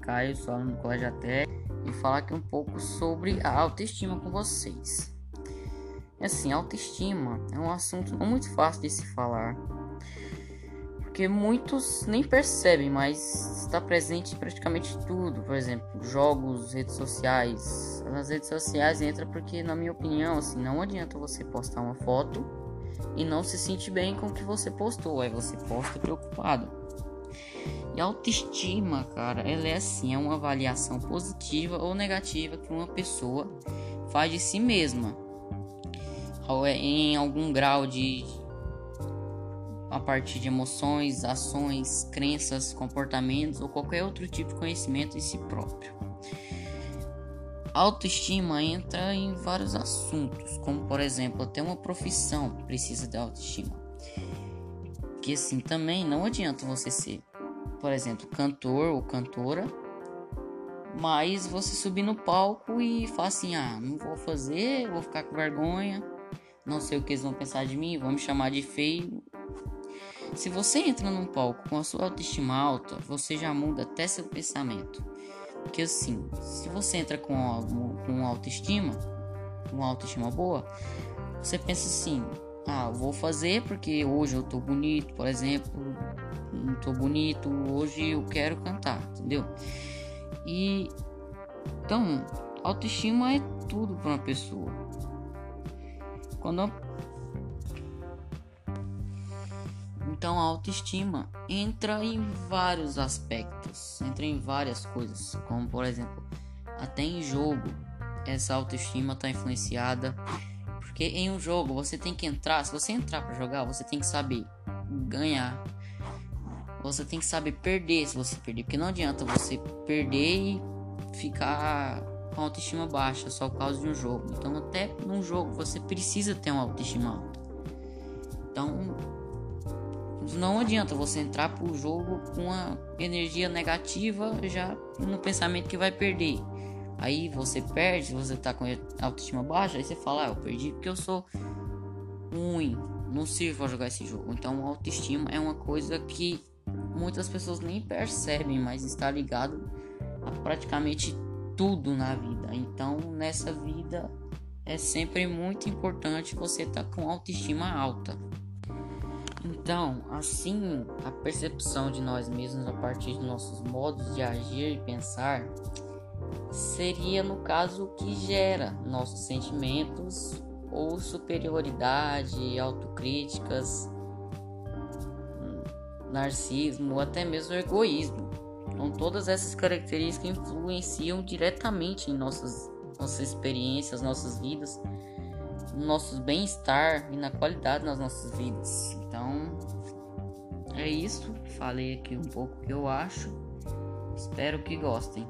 Caio, sou aluno do Colégio Até, e falar aqui um pouco sobre a autoestima com vocês. Assim, autoestima é um assunto muito fácil de se falar, porque muitos nem percebem, mas está presente em praticamente tudo. Por exemplo, jogos, redes sociais. Nas redes sociais entra porque, na minha opinião, assim, não adianta você postar uma foto e não se sentir bem com o que você postou. Aí você posta preocupado. E autoestima, cara, ela é assim, é uma avaliação positiva ou negativa que uma pessoa faz de si mesma. É em algum grau de a partir de emoções, ações, crenças, comportamentos ou qualquer outro tipo de conhecimento em si próprio. Autoestima entra em vários assuntos, como por exemplo, até uma profissão precisa de autoestima. Que assim também não adianta você ser por exemplo, cantor ou cantora, mas você subir no palco e falar assim: ah, não vou fazer, vou ficar com vergonha, não sei o que eles vão pensar de mim, vão me chamar de feio. Se você entra num palco com a sua autoestima alta, você já muda até seu pensamento. Porque assim, se você entra com, com autoestima, com autoestima boa, você pensa assim: ah, vou fazer porque hoje eu tô bonito, por exemplo, não tô bonito, hoje eu quero cantar, entendeu? E então, autoestima é tudo para uma pessoa. Quando então a autoestima entra em vários aspectos, entra em várias coisas, como por exemplo, até em jogo, essa autoestima está influenciada porque em um jogo você tem que entrar, se você entrar para jogar, você tem que saber ganhar, você tem que saber perder se você perder. Porque não adianta você perder e ficar com autoestima baixa só por causa de um jogo. Então, até num jogo você precisa ter uma autoestima alta. Então, não adianta você entrar pro jogo com uma energia negativa já no pensamento que vai perder. Aí você perde, você tá com autoestima baixa, aí você fala, ah, eu perdi porque eu sou ruim, não sirvo pra jogar esse jogo. Então, autoestima é uma coisa que muitas pessoas nem percebem, mas está ligado a praticamente tudo na vida. Então, nessa vida é sempre muito importante você estar tá com autoestima alta. Então, assim, a percepção de nós mesmos a partir dos nossos modos de agir e pensar seria no caso o que gera nossos sentimentos ou superioridade, autocríticas narcisismo ou até mesmo egoísmo. Então, todas essas características influenciam diretamente em nossas, nossas experiências, nossas vidas, no nosso bem-estar e na qualidade das nossas vidas. Então, é isso. Falei aqui um pouco o que eu acho. Espero que gostem.